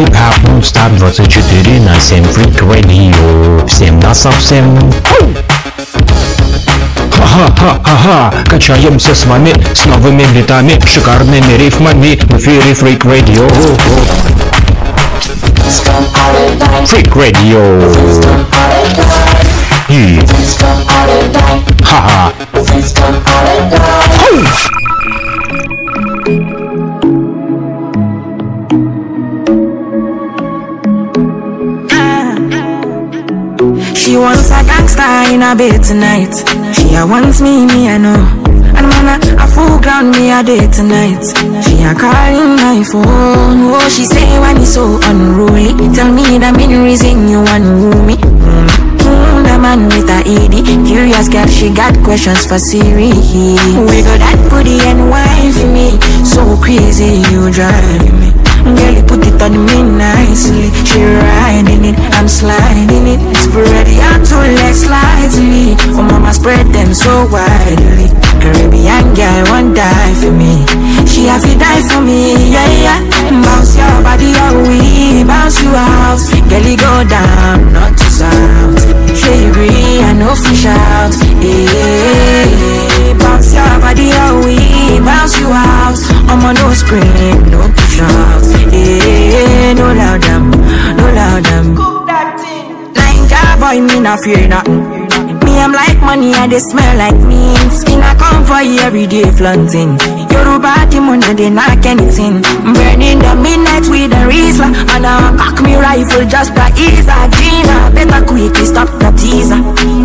Хип-хап Мунстар 24 на 7 Freak Radio. Всем на совсем. Ха-ха-ха-ха, качаемся с вами с новыми битами, шикарными рифмами в эфире Freak Radio. Freak Radio. И... Ха-ха. She wants a gangster in a bed tonight. She a wants me, me I know. And man, a, full ground me a day tonight. She a calling my phone. Oh, she say when it's so unruly. Tell me the main reason you want me. Mm, mm, the man with a ED. Curious girl, she got questions for Siri. Wiggle that booty and wine for me. So crazy, you drive me. Girl, you put it on me nicely. She riding it, I'm sliding it. Spread your two legs slightly. Oh, mama, spread them so widely. Caribbean girl won't die for me. She have to die for me, yeah, yeah. Bounce your body all we bounce you out. Girl, you go down, not to. She agree, I know fish out. Yeah, bounce your body all we bounce you out. I'm on no scream, no out. Yeah, no loud them, no loud them. Ninja boy, me not fear nothing. Me, I'm like money, and they smell like means. Me I come for you every day flaunting. Yoruba demon, and they knock anything. Burning the midnight with a Rizla. And I cock me rifle just to ease a Gina. Better quickly stop the teaser.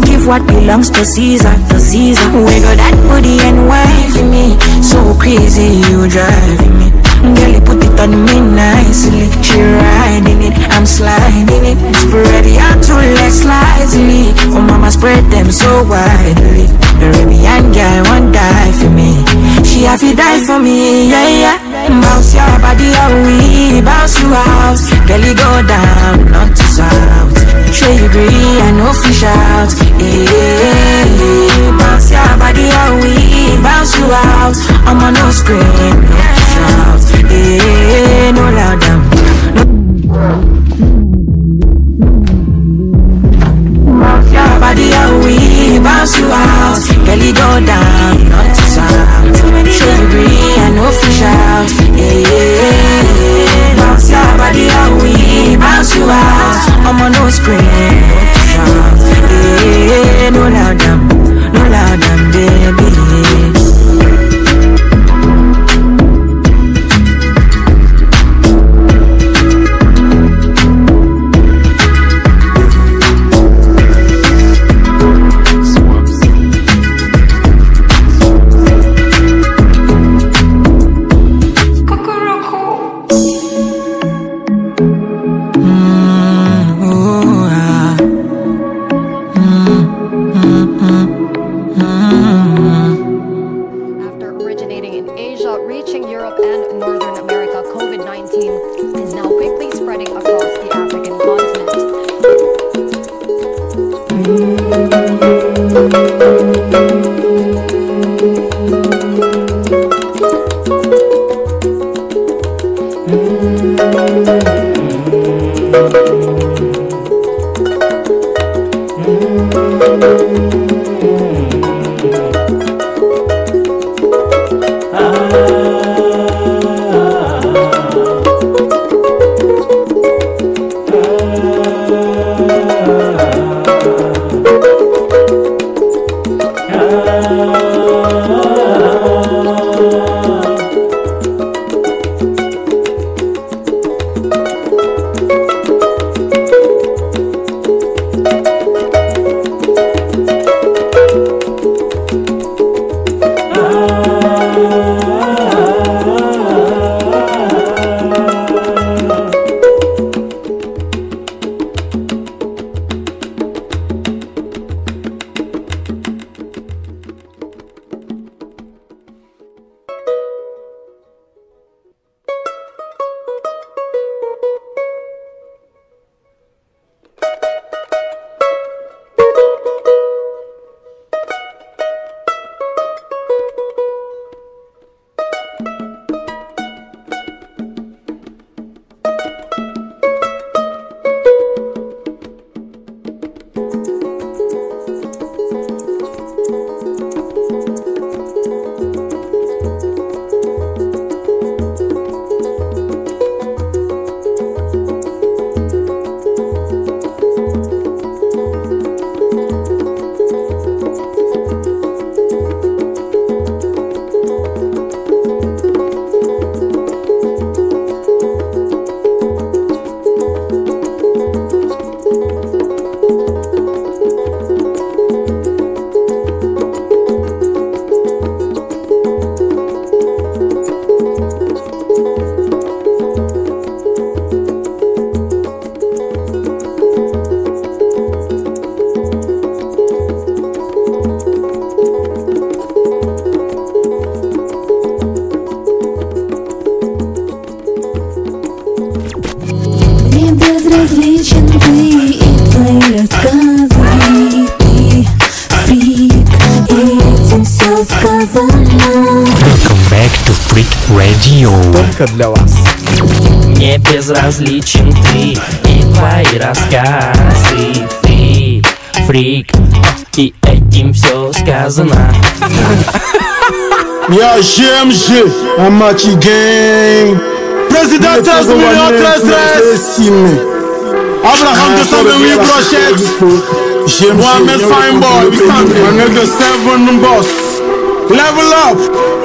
Give what belongs to Caesar, to Caesar. Wiggle that booty and for me. So crazy, you driving me. Girl, you put it on me nicely. She riding it, I'm sliding it. Spread your two legs slightly. Oh, mama, spread them so widely. Caribbean girl won't die for me. She have to die for me, yeah, yeah. Bounce your body how we bounce you out. Girl, you go down, not to south. Sure you agree, I know fish out. Yeah, bounce your body how we bounce you out. I'm on no scream, no shout. Yeah, no loud them. Bounce your body how we bounce you out. You go down, not to you know fish out. Bounce your body how we bounce you out. I'm on no scream, no. Yeah, no Только для вас. Мне безразличен ты и твои рассказы Ты фрик, и этим все сказано Y'a GMG, un match gang. Président 13 millions 13 13. Abraham 228 brochettes. Mohamed Fine Boy, we stand My nigga seven boss. Level up.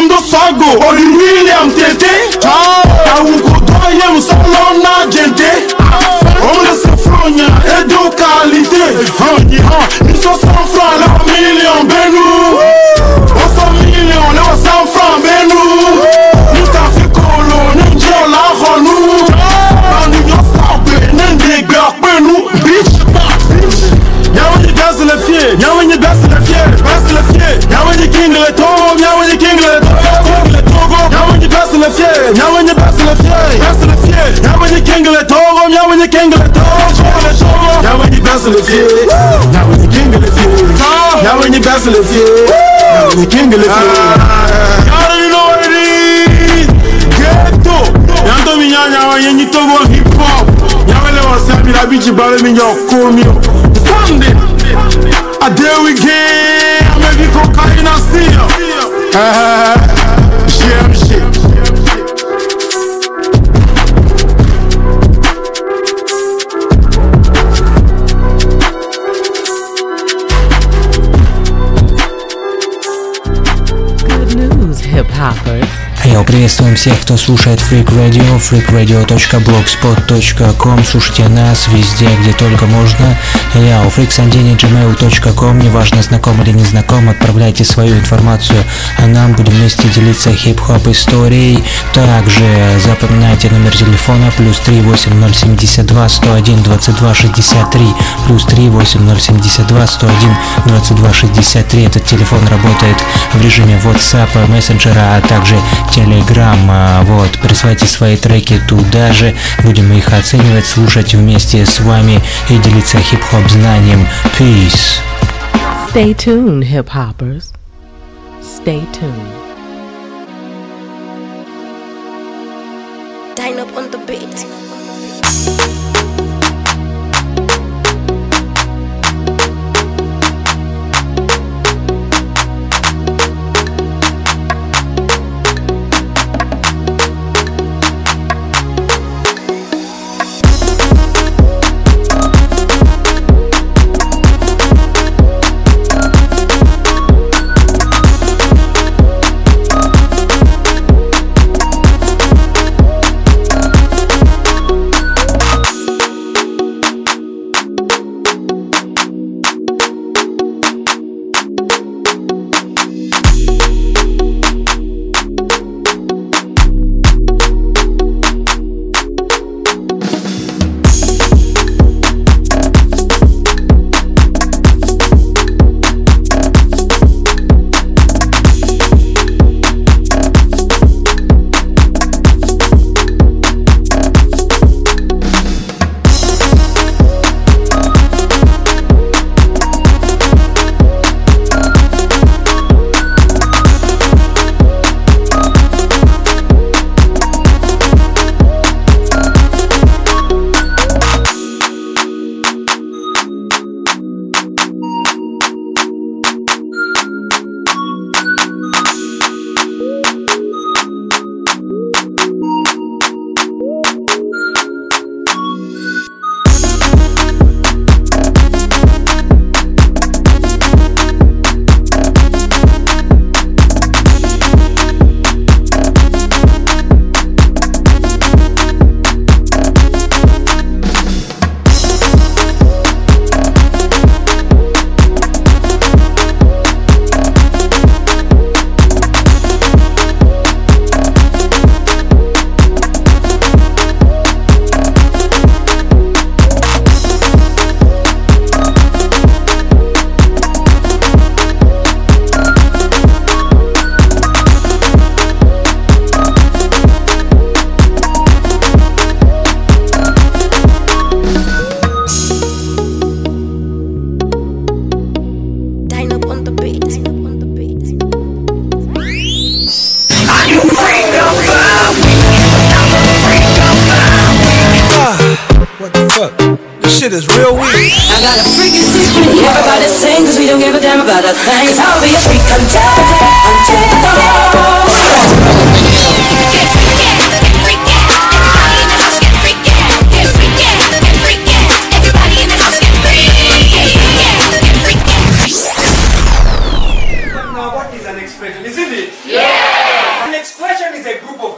Ondo Sago, Oli William Tete. Kawuko Doye Msalona Gente On laisse frogne et de qualité ils sont 100 francs, leur million, Benou On 100 millions, leur 100 francs, Benou Y'a un y'a Y'a king le tombe, y'a un king le tombe Un qui baisse le fier, y'a un qui baisse le fier, baisse le fier. Y'a un qui king le togo, y'a un qui king le togo. Y'a un qui baisse le fier, y'a un qui king le fier. Y'a un qui baisse le fier, y'a un qui king le fier. Y'all you know what it is. Ghetto. Yanto minyanya wa yenyi togo we game. Maybe cocaine a seal. Uh, shit, Йоу, приветствуем всех, кто слушает Freak Radio, freakradio.blogspot.com Слушайте нас везде, где только можно. Я у freaksandini.gmail.com Неважно, знаком или не знаком, отправляйте свою информацию, а нам будем вместе делиться хип-хоп историей. Также запоминайте номер телефона плюс 38072 101 22 63 плюс 38072 101 22 63. Этот телефон работает в режиме WhatsApp, мессенджера, а также Telegram. А, Вот, присылайте свои треки туда же, будем их оценивать, слушать вместе с вами и делиться хип-хоп знанием. Peace. Stay tuned, hip hoppers. Stay tuned.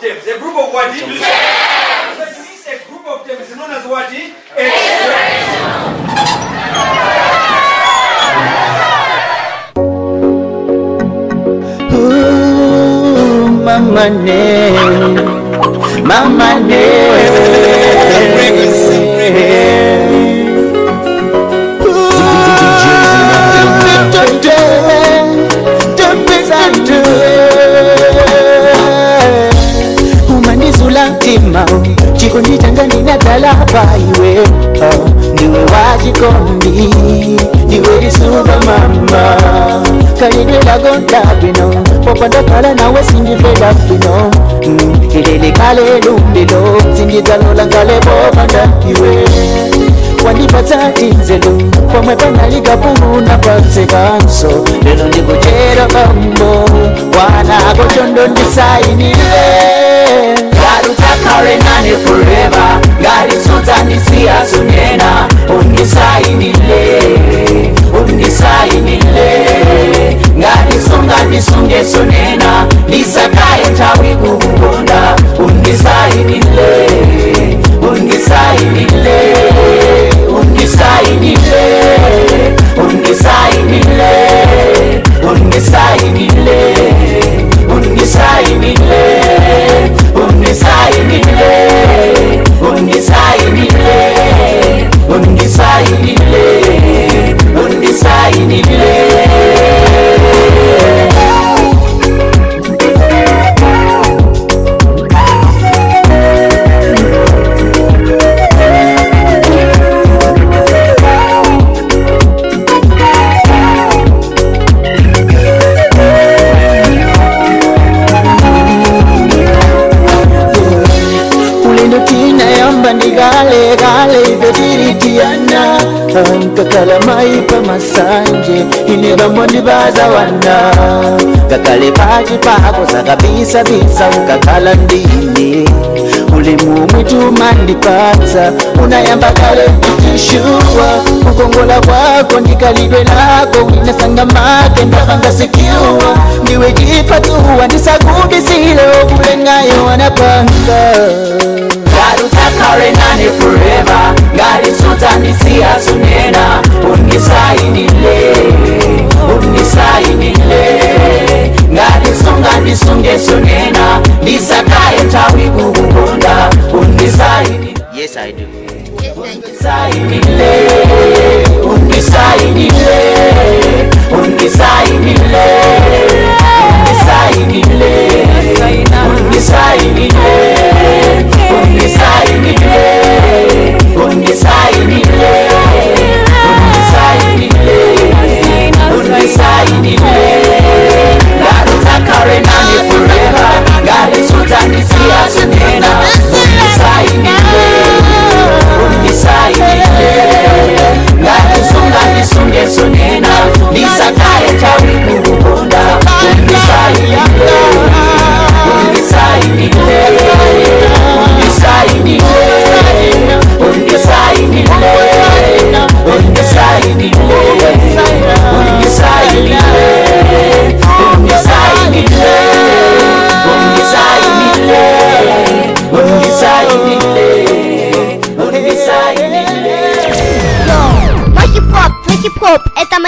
Is a group of terms. A group of what? Yeah! So it means a group of terms is known as what? Expression. Ooh, mama ndagontabino popandakhala nawe sindifedafino ndelikale mm, lumbilo sindizalolangale popandakiwe wandipatsa inzelu pomwe panalikapuluna patsikanso lelo ndikuchera bambo wanako chondo ndisainire ngarutakale nane forever ngarisodza ndisiyasunena undisainile nisaimile ngatisunga misungeso nena ndisakaye tawi kukukonda. Undisaimile undisaimile undisaimile undisaimile undisaimile. inidhamoni baza wana. Kakale pachi pakosa kabisa bisa ukakhala ndini. Ulimu mwitu mandipatsa unayamba kale ndichishuwa kukongola kwako ndikalidwe lako winasanga make ndapangasekiwa ndiwe jipatuwa ndisakudisile okulengayo wanapanga. ngarutakarendane forever. Ngaritunzanisiya sunena. Unisainile unisainile ngarisunga ndisunge sunena ndisakaye tawi kukukonda unisainile yes, I do. Yes, I do. sonné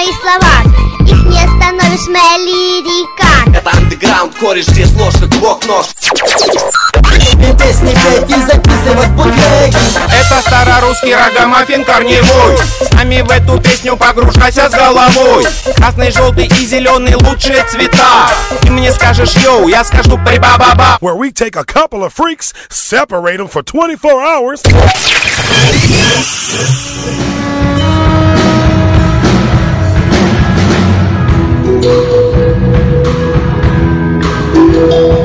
мои слова. Их не остановишь, моя лирика. Это андеграунд, кореш, здесь ложь, как бог нож. песни петь и записывать бутлеги Это старорусский рогомаффин корневой. С нами в эту песню погружайся с головой. Красный, желтый и зеленый лучшие цвета. Ты мне скажешь йоу, я скажу при-ба-ба-ба Where we take a couple of freaks, separate them for 24 hours. you.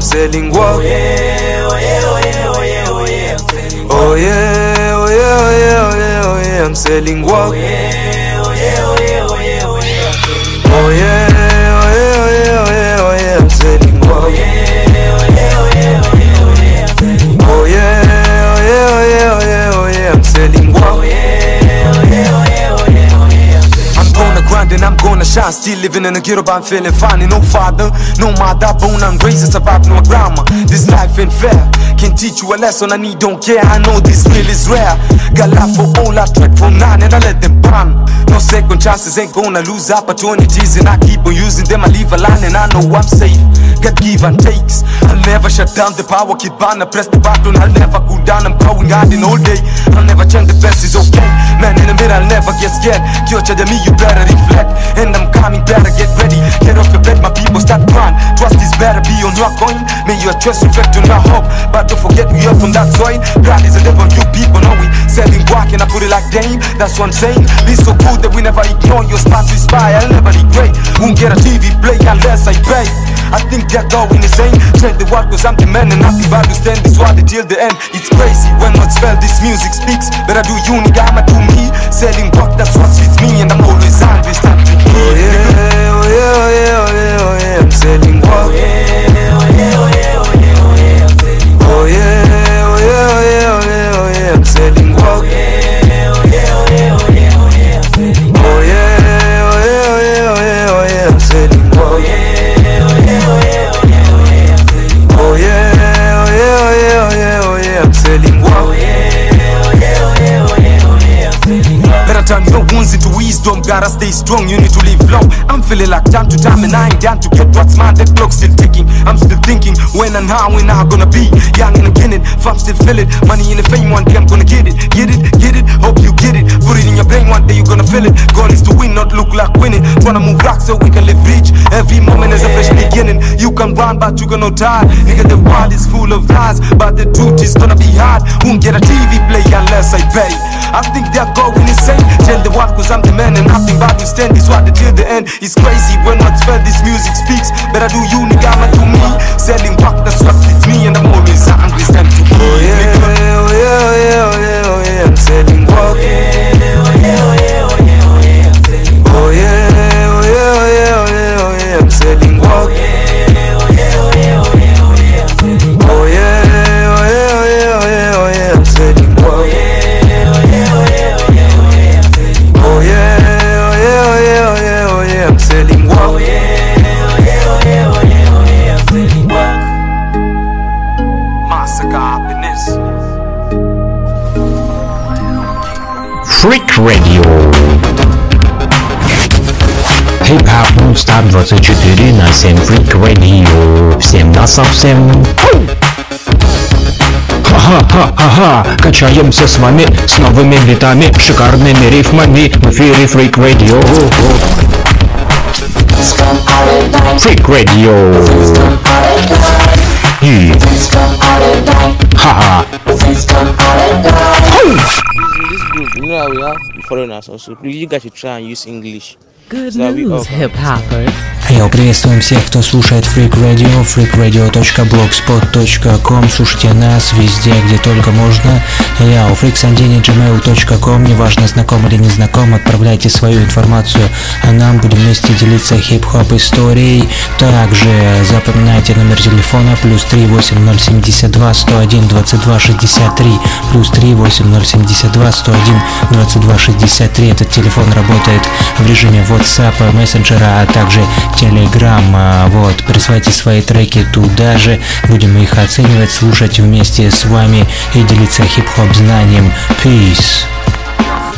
I'm selling what? Oh yeah, oh yeah, oh yeah, oh yeah, oh yeah, I'm selling what? Oh yeah, oh yeah, oh yeah, oh yeah, oh yeah, I'm selling what? Oh yeah, I'm shine Still living in a ghetto but I'm feeling fine. No father, no mother, born and raised and survived no grandma. This life ain't fair. Can teach you a lesson I need, don't care. I know this real is rare. Got life for all, I trek for nine and I let them burn No second chances, ain't gonna lose opportunities And I keep on using them, I leave a line and I know I'm safe Got give and takes. I'll never shut down the power, keep on Press the button, I'll never cool down I'm going hard in all day. I'll never change the best is okay. Man in the mirror, I'll never get scared. Kyocha me, you better reflect. And I'm coming, better get ready. Get off your bed, my people start crying. Trust is better be on your coin. May your trust reflect on your hope. But don't forget we are from that soil. God is a devil, you people know we Selling guac and I put it like game That's what I'm saying. Be so good that we never ignore your smart to spy. I'll never regret. Won't get a TV play unless I pay I think they're going insane. Change the world cause I'm the man and nothing but to stand this world till the end. It's crazy when what's felt this music speaks. Better do you nigga, I'ma do me. Selling guac, that's what fits me And I'm always hungry, start to Oh yeah, oh yeah, oh yeah, oh yeah, oh yeah. I'm selling guac stay strong, you need to live long I'm feeling like time to time and I ain't down to get what's mine, the clock's still ticking. I'm still thinking, when and how and how gonna be. Young and again it, fam still feel it Money in the fame, one day I'm gonna get it. Get it, get it, hope you get it. Put it in your brain, one day you're gonna feel it. Goal is to win, not look like winning. Tryna move rock so we can live rich. Every moment is a fresh beginning. You can run but you gonna die. Nigga the world is full of lies But the truth is gonna be hard. Won't get a TV play unless I pay. I think they're going insane. Tell the world cause I'm the man and nothing but we stand. This what till the end. It's crazy when what's felt this music speaks Better do you nigga, I'ma do me Selling back, that's what fits me And I'm always hungry, stand to be Oh yeah, oh yeah, oh yeah, oh yeah, oh yeah I'm selling back Oh yeah, oh yeah, oh yeah, oh yeah, oh yeah I'm selling back Oh yeah, oh yeah, oh yeah, oh yeah, oh yeah I'm selling back Radio. Хип-хоп Нонстап 24 на 7 Freak Radio. Всем на совсем. Ха-ха-ха-ха, качаемся с вами с новыми битами, шикарными рифмами в эфире Freak Radio. Freak Radio. И... Ха-ха. We have foreigners also. You guys should try and use English. Йоу, приветствуем всех, кто слушает Freak Radio, freakradio.blogspot.com Слушайте нас везде, где только можно. Я у freaksandini.gmail.com Неважно, знаком или не знаком, отправляйте свою информацию, а нам будем вместе делиться хип-хоп историей. Также запоминайте номер телефона плюс 38072 101 22 63 плюс 38072 101 22 63. Этот телефон работает в режиме WhatsApp, мессенджера, а также Telegram. А, Вот, присылайте свои треки туда же, будем их оценивать, слушать вместе с вами и делиться хип-хоп знанием. Peace.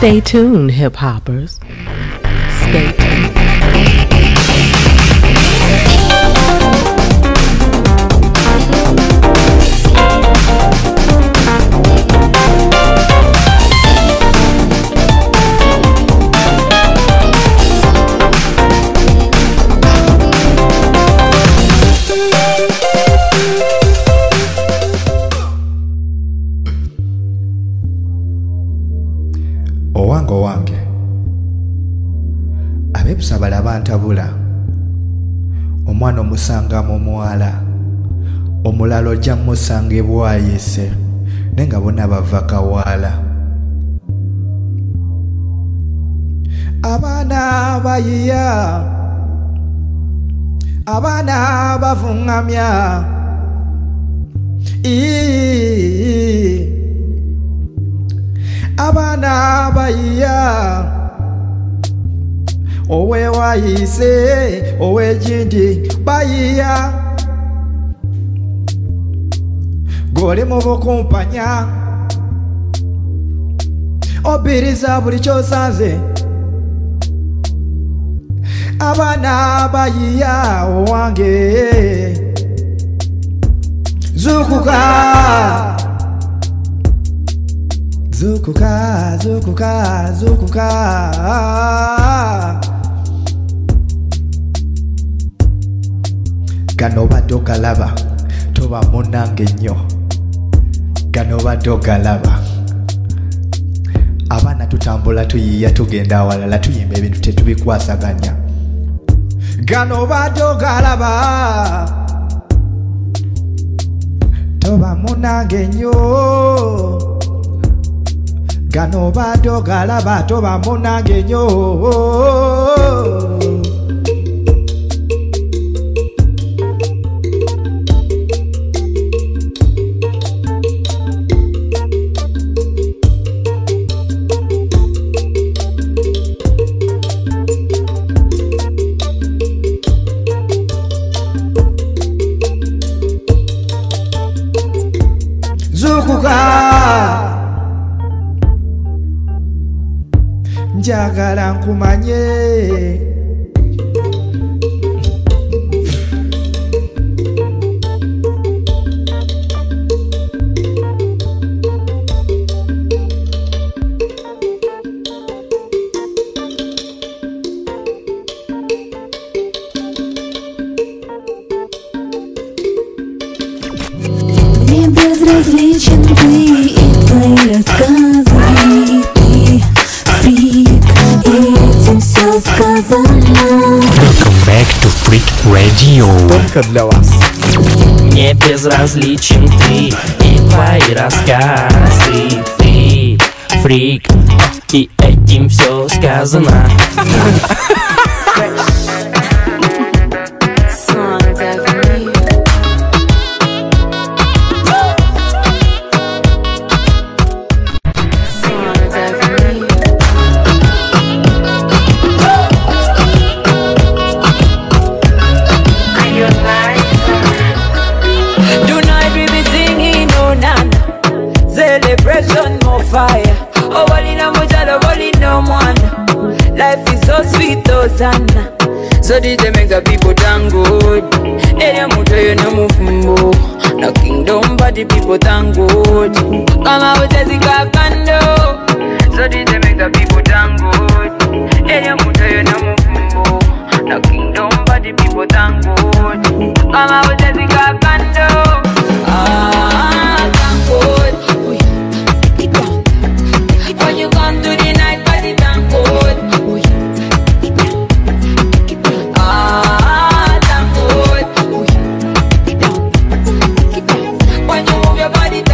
Stay tuned, hip hoppers. Stay tuned. abala bantabula. Omwana omusanga mu muwala omulala ojja musanga ebwayise naye nga bonna bava kawaala abaana bayiya abaana bavuŋŋamya. Abaana bayiya. owewayise owegindi bayiya. Goli mu bukumpanya. Obiriza buli kyosanze. Abaana bayiya owange. Zukuka. Zukuka zukuka zukuka. gano badde ogalaba toba munange nnyo gano badde ogalaba abaana tutambula tuyiiya tugenda awalala tuyimba ebintu tetubikwasaganya. Gano badde ogalaba toba munange nnyo gano badde ogalaba toba munange nnyo kumanye только для вас. Мне безразличен ты и твои рассказы. Ты фрик, и этим все сказано. your body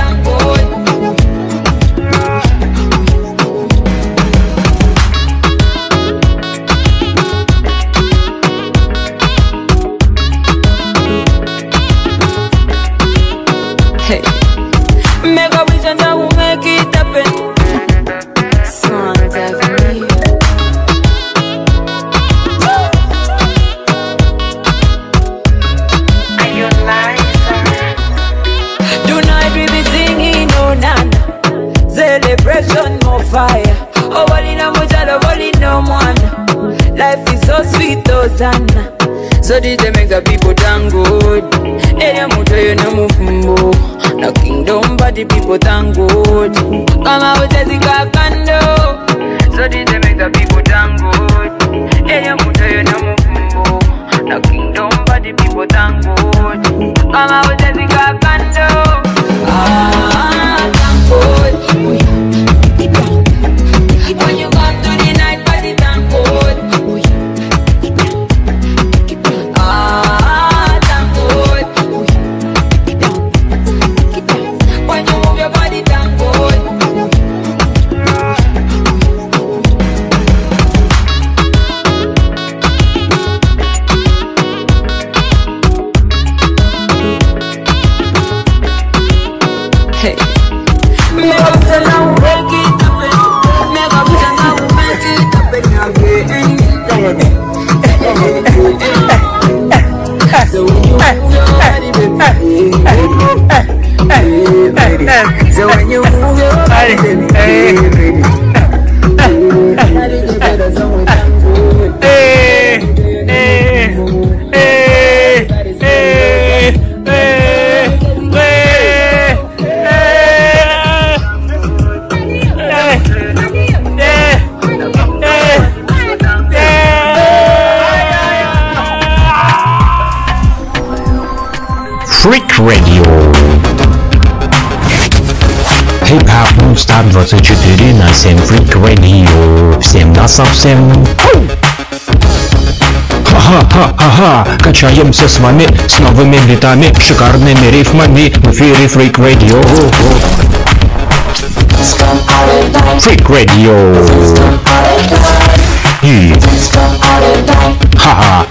So when you move your body, baby, hey. baby, hey. Hey. Hey. Hey. Hey. Freak Radio. Хип-хопом 124 на 7 фрик радио, Всем на совсем. Ха-ха-ха-ха, качаемся с вами с новыми битами, шикарными рифмами в эфире Freak Radio. Freak Radio. И... Ха-ха.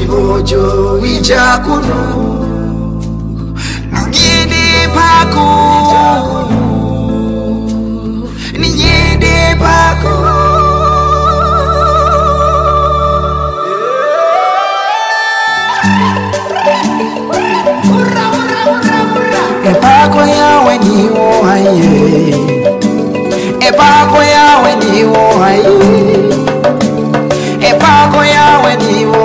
kiboojo ija kuno niyende pako. Niyende pako. Epako yawe ni ohaye Epako yawe ni ohaye Epako yawe ni ohaye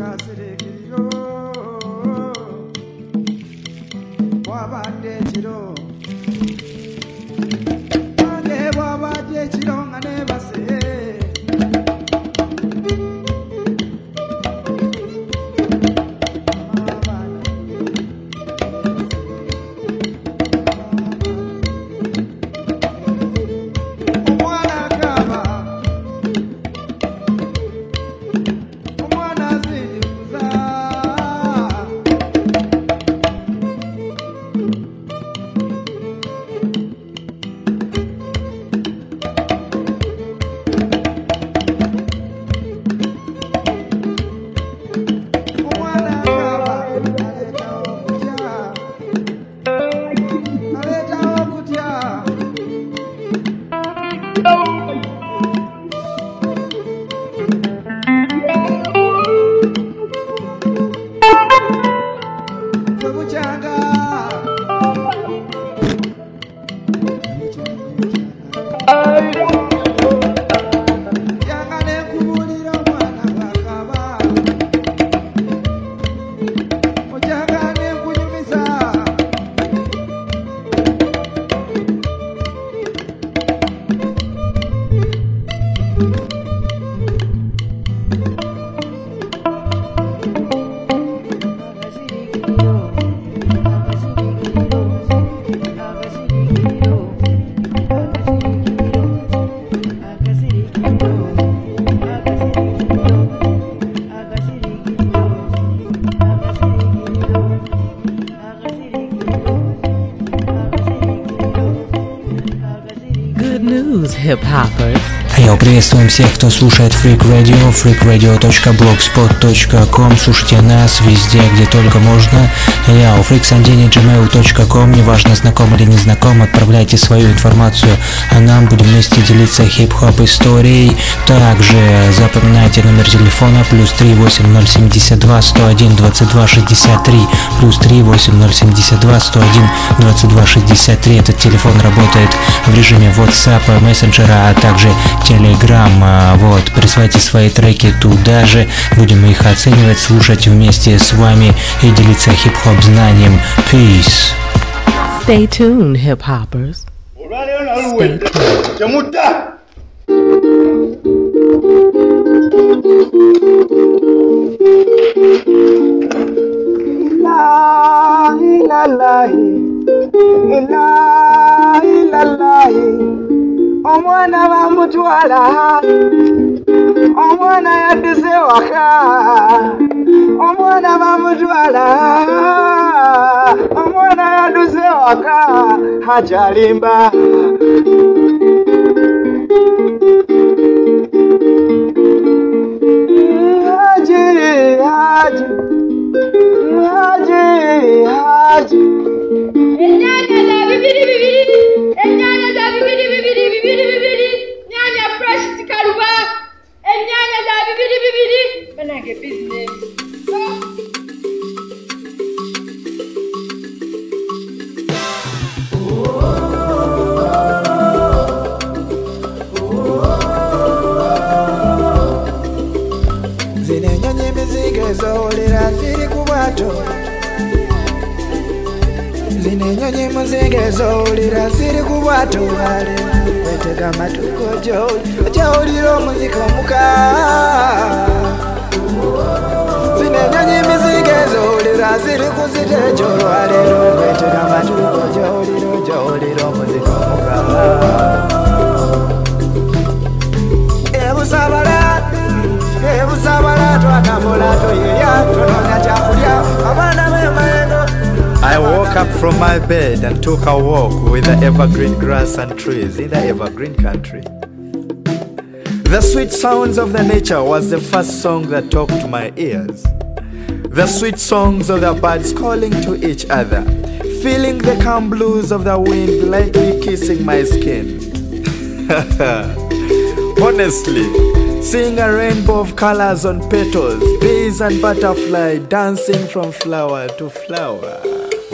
Akasirikiro Wabadde hip hoppers. Йоу, приветствуем всех, кто слушает Freak Radio, freakradio.blogspot.com Слушайте нас везде, где только можно. Я у freaksandini.gmail.com Неважно, знаком или не знаком, отправляйте свою информацию, а нам будем вместе делиться хип-хоп историей. Также запоминайте номер телефона плюс 38072 101 22 63 плюс 38072 101 22 63. Этот телефон работает в режиме WhatsApp, мессенджера, а также Telegram. А, Вот, присылайте свои треки туда же, будем их оценивать, слушать вместе с вами и делиться хип-хоп знанием. Peace. Stay tuned, hip hoppers. Stay tuned. Omwana bamutwala omwana yadduse waka. Omwana bamutwala omwana yadduse waka. Akyalimba haji haji. Haji haji muzinga ezowulira ziri ku bwato bale wetega amatuko ojawulira omuzika omuka. Zino enyonyi emizigo ezowulira ziri ku zitejo olwaleero wetega amatuko ojawulira ojawulira omuzika omuka. Ebusabala ebusabala twatambula toyerya tonoonya kyakulya. Abaana b'emayengo I woke up from my bed and took a walk with the evergreen grass and trees in the evergreen country. The sweet sounds of the nature was the first song that talked to my ears. The sweet songs of the birds calling to each other, feeling the calm blues of the wind lightly kissing my skin. Honestly, seeing a rainbow of colors on petals, bees and butterfly dancing from flower to flower.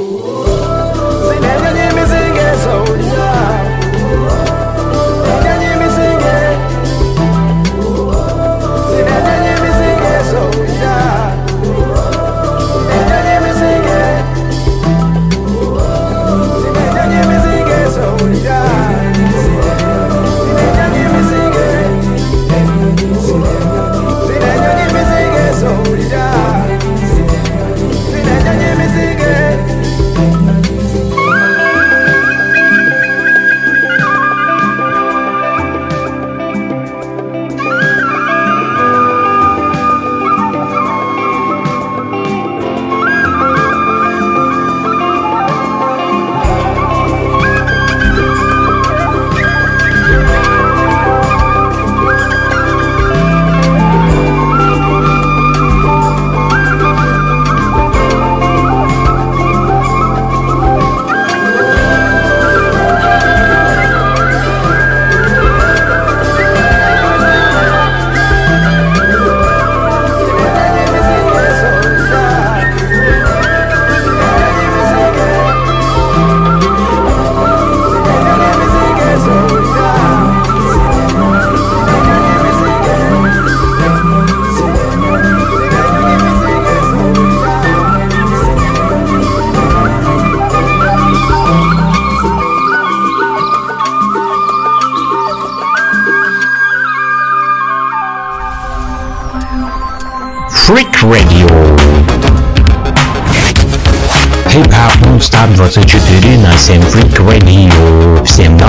Oh.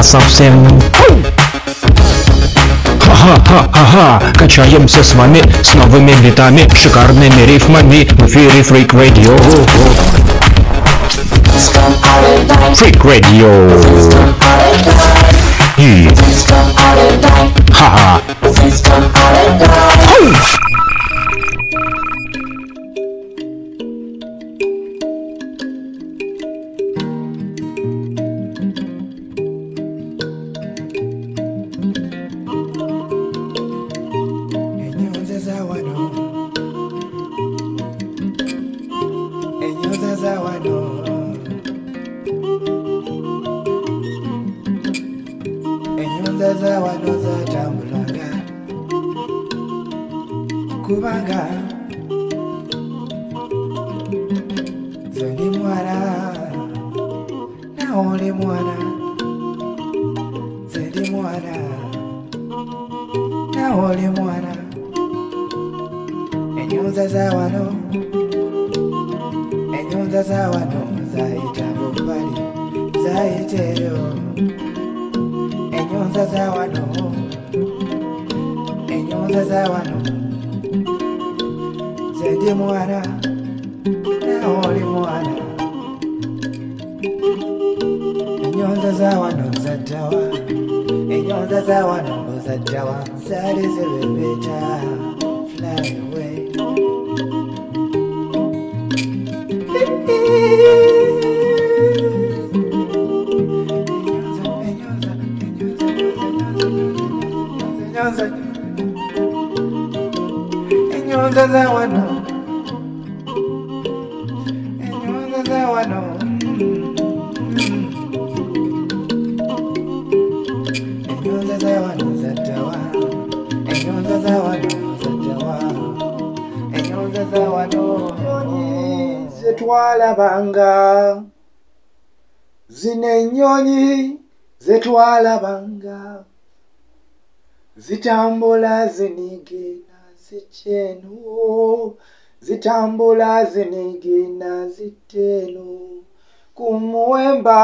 Совсем. Ха-ха-ха-ха, качаемся с вами с новыми битами, шикарными рифмами в эфире Freak Radio. Freak Radio. И... Ха-ха. Zetwalabanga zitambula zinigina zikyeno zitambula zinigina ziteno ku muwemba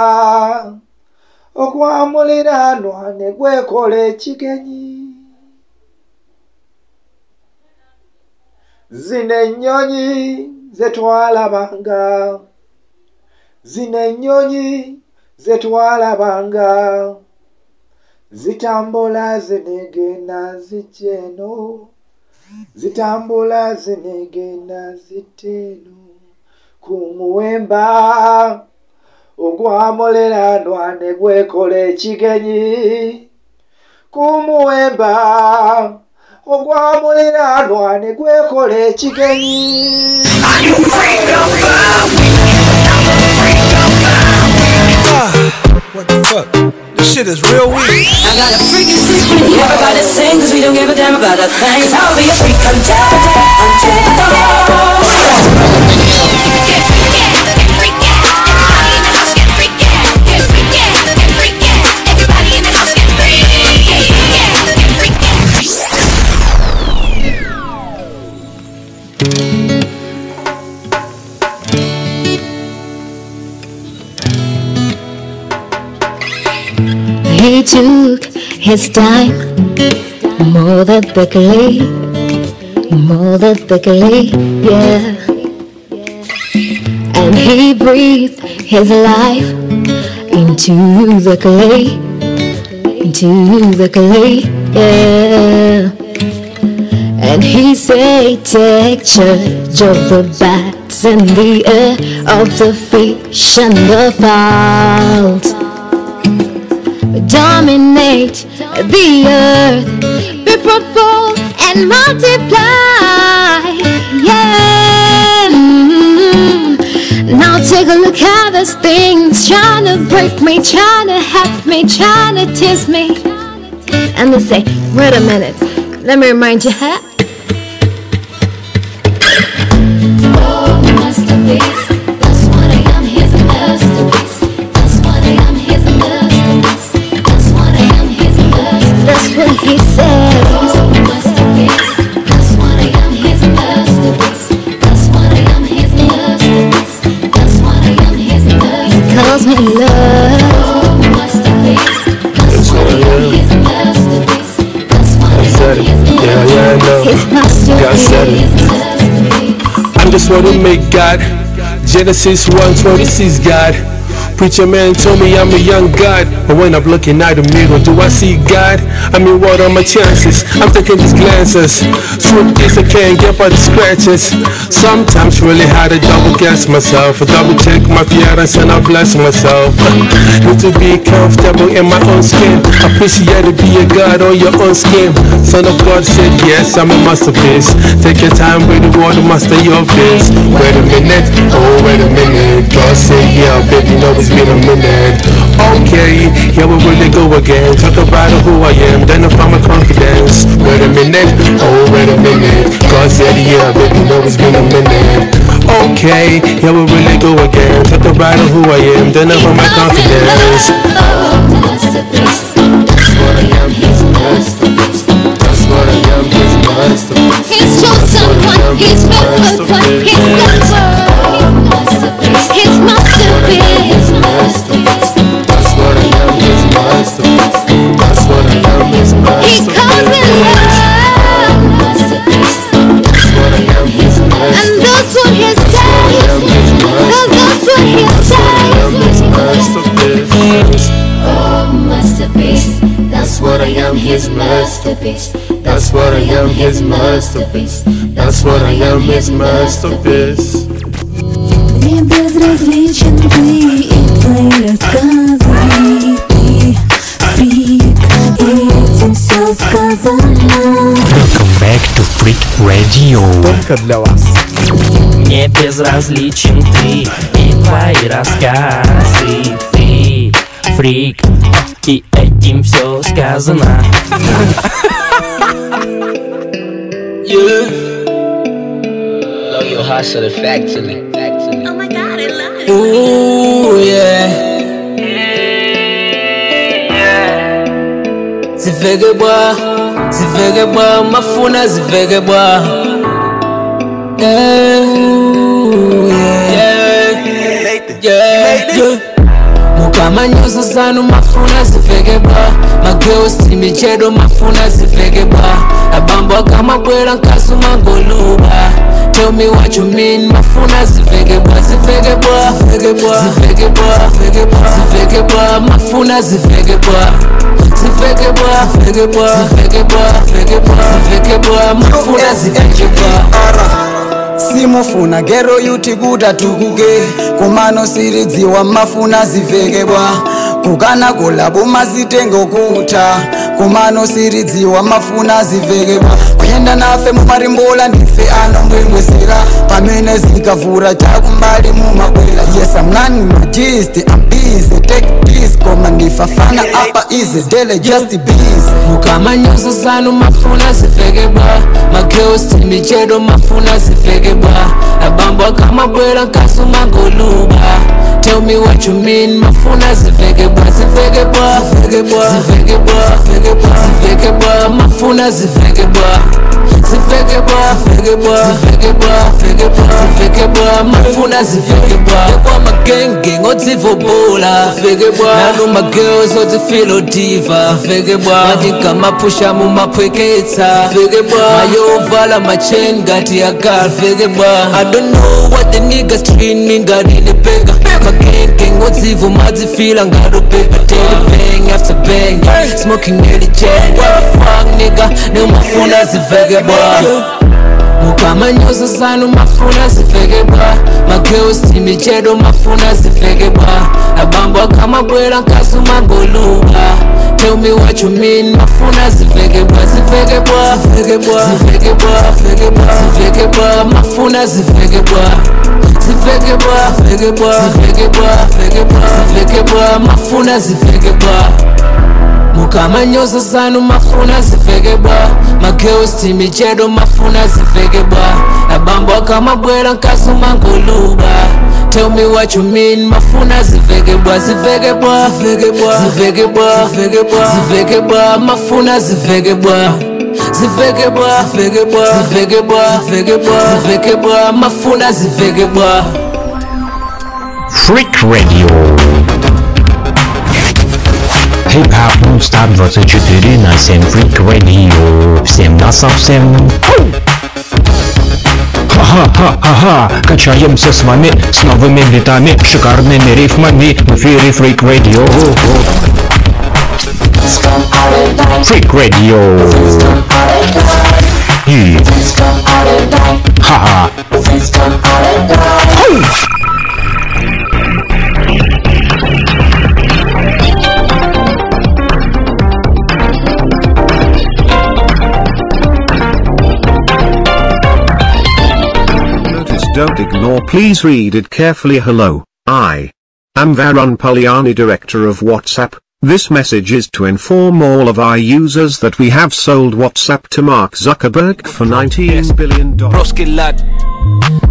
okwamuliranwa ne gwekola ekigenyi. Zino ennyonyi zetwalabanga zino ennyonyi zetwalabanga zitambula zinigina zikyeno zitambula zinigina ziteno. Ku muwemba ogwamuliranwa ne gwekola ekigenyi ku muwemba ogwamuliranwa ne gwekola ekigenyi What the fuck? This shit is real weak. I got a freaking secret. Everybody sing, cause we don't give a damn about a thing. Cause I'll be a freak until, until He took his time quickly, more than quickly, yeah. And he breathed his life into the clay, into the clay, yeah. And he said, take charge of the bats and the air, of the fish and the fowls dominate the earth, be fruitful and multiply. Yeah. Mm. Now take a look at this thing's trying to break me, trying to have me, trying to tease me. And they say, wait a minute, let me remind you, huh? I am. Yeah, yeah, I know. God said it. I'm just want to make God. Genesis 1:26, God. Preacher man told me I'm a young God, but when I'm looking at the mirror, do I see God? I mean, what are my chances? I'm taking these glances. Truth is, I can't get by the scratches. Sometimes really hard to double guess myself, double check my appearance, and I bless myself. Need to be comfortable in my own skin. Appreciate to be a God on your own skin. Son of God said, Yes, I'm a masterpiece. Take your time with the word, master your face. Wait a minute, oh, wait a minute. God said, Yeah, baby, no, it's been a minute. Okay, here we really go again. Talk about who I am, then I find my confidence. Wait a minute, oh, wait a minute. God said, Yeah, baby, no, it's been a minute. Okay, yeah, we really go again. Talk about who I am, then I find my confidence. He's chosen one, he's favored one, he's the masterpiece. That's what I am, his He calls me love. That's what I am, his And that's what he says. That's what he says. Oh, masterpiece. That's what I am, his masterpiece. That's what I am, his masterpiece. That's what I am, his masterpiece. Мне безразличен ты и твои рассказы Welcome back to Freak Radio. Только для вас. Мне безразличен ты и твои рассказы Ты фрик, и этим все сказано Yeah. Heart so the factory. Oh my god, I love it Ooh, yeah. zivegebwa zivegebwa mafuna zivegebwa mukama nyoso zanu mafuna zivegebwa magewesti michedo mafuna zivegebwa abambwa kamabwera nkasuma ngoluba. Tell me what you mean mafuna zivegebwa mafuna zifeke bwa. Simufuna gero yuti kuta tukuke kumano siridziwa mafuna zivekebwa gukana golabo mazitengo kuta kumanosiridziwa mafuna zivhekeka kuenda nafe mumarimbola ndife anombwembwesera pamene zikavhura takumbali mumakwera yes amnani majist am easy take please koma ndifafana apa easy. Dele just bees. Mukamanyoso zanu mafuna zifekebwa mageos timichedo mafuna zifekebwa kama bwela nkasuma ngoluba Tell me what you mean, mafuna zifekebwa zifekebwa ba zifekebwa ba mafuna zifekebwa bwa bwa ziveke bwa ziveke bwa ziveke bwa ziveke bwa mafuna ziveke bwa kwa magenge ngodzivobola ziveke bwa nanu magirls odzifilo diva ziveke bwa matinkamapusha mumapweketsa ziveke bwa mayovala machain ngati ya car bwa I don't know what the niggas treat me ngati ni magenge ngodzivo madzifila ngati pepa daily bang after bang smoking nearly jet what the fuck nigga nemafuna ziveke bwa mukamanyoso zanu mafuna ziveke bwa magirls timichedo mafuna ziveke bwa abambo akamabwera nkasu mangoluba Tell me what you mean, mafuna ziveke bwa ziveke bwa ziveke bwa ziveke bwa ziveke bwa mafuna ziveke bwa zifege bwa fege bwa fege bwa fege bwa fege bwa mafuna zifege bwa mukamanyoza sanu mafuna zifegebwa mageusti michedo mafuna zifegebwa abambwa kamabwera nkasuma nkuluba Tell me what you mean, mafuna zifegebwa zifegebwa zifegebwa zifegebwa zifegebwa mafuna zifegebwa bwa ziveke bwa ziveke bwa ziveke bwa ziveke bwa ziveke bwa mafuna ziveke bwa Freak Radio. Хип-хап нон-стоп 24 на 7 Freak Radio Всем на совсем Ха-ха-ха-ха, качаемся с вами с новыми битами, шикарными рифмами в эфире Freak Radio. Freak Radio. Hmm. Haha. oh. don't ignore please read it carefully hello, I am Varun Pulyani director of WhatsApp, this message is to inform all of our users that we have sold WhatsApp to Mark Zuckerberg for 19 billion dollars. Broski lad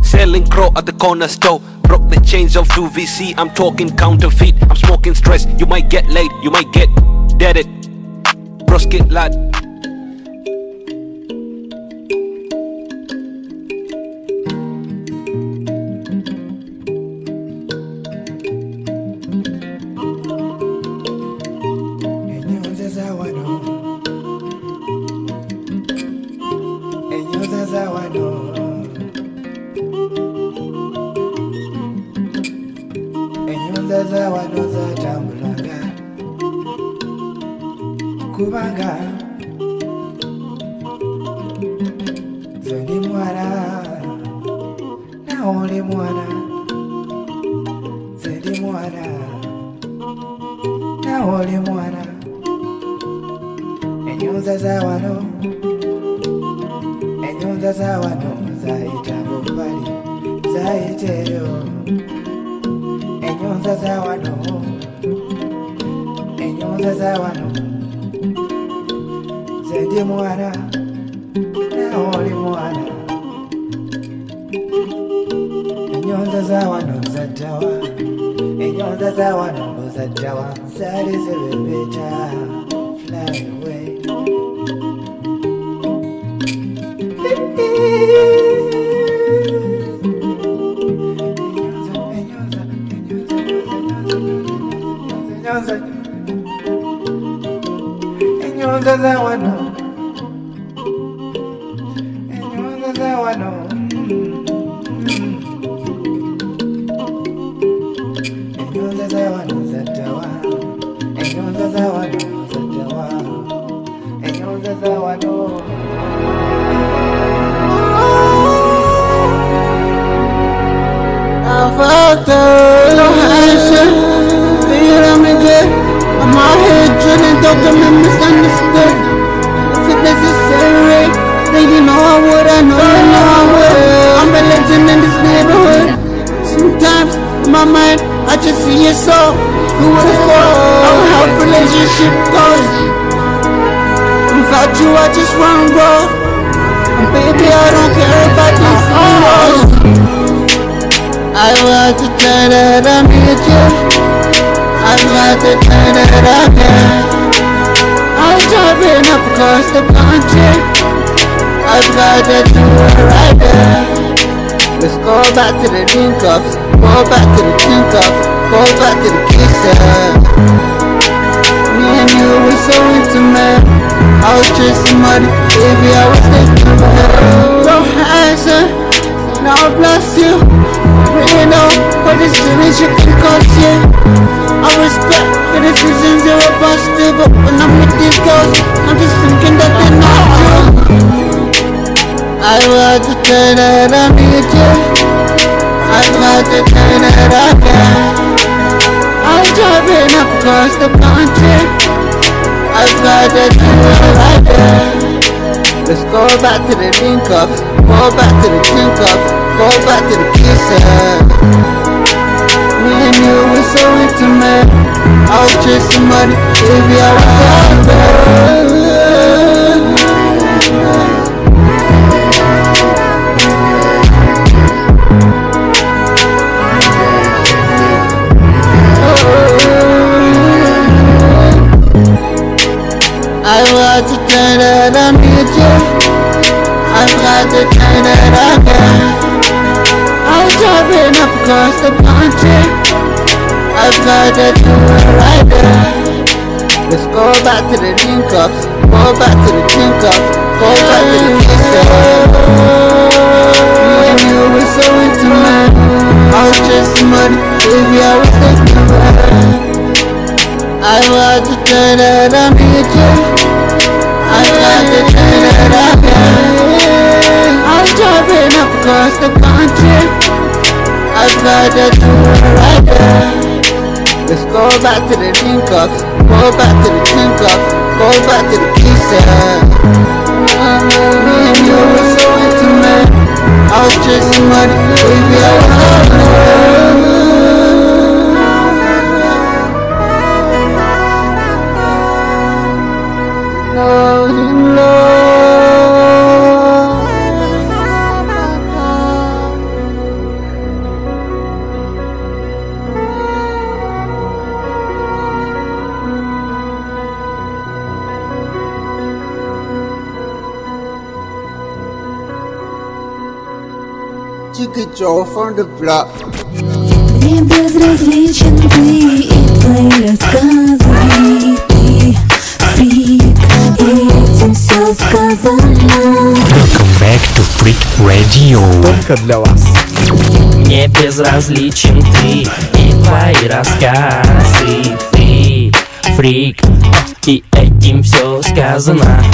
Selling crow at the corner store. Broke the chains of 2VC I'm talking counterfeit. I'm smoking stress You might get late You might get dead it Broski lad Don't get misunderstood So this is sorry That you know I would, I know you know I would. I'm a legend in this neighborhood. Sometimes in my mind I just see it so Who would have thought? How relationship goes Without you I just wanna And baby I don't care about these heroes I want to tell that I need you I want to tell that I'm here Driving up across the country I'd rather do it right there. Let's go back to the drink ups Go back to the drink ups Go back to the kisses. Me and you were so intimate. I was chasing money. Baby I was thinking it. Don't answer. Now I bless you. Really know what this village can cost you I respect the decisions you're to do But when I'm with these girls I'm just thinking that they're not true I want to turn it on you I want to turn it on you I'm driving up across the country I'd rather do it right there Let's go back to the drink ups Go back to the drink ups Go back to the kisses And you were so intimate I was chasing money Baby I was out there I want to turn it on you I want to turn it on you Driving up across the country. I've got to do it right there. Let's go back to the link ups, go back to the link ups, go back to the kisses. Me and you were so intimate. I was just money, baby, I was thinking I was the turn that I'm here I got the turn that I'm I'm driving up across the country Let's go back to the link ups, go back to the link ups, go back to the kisses. Me and you were so intimate. I was just money, baby, I was The block. Мне безразличен ты и твои рассказы Ты фрик, и этим все сказано Welcome back to Freak Radio. Только для вас. Мне безразличен ты и твои рассказы Ты фрик, и этим все сказано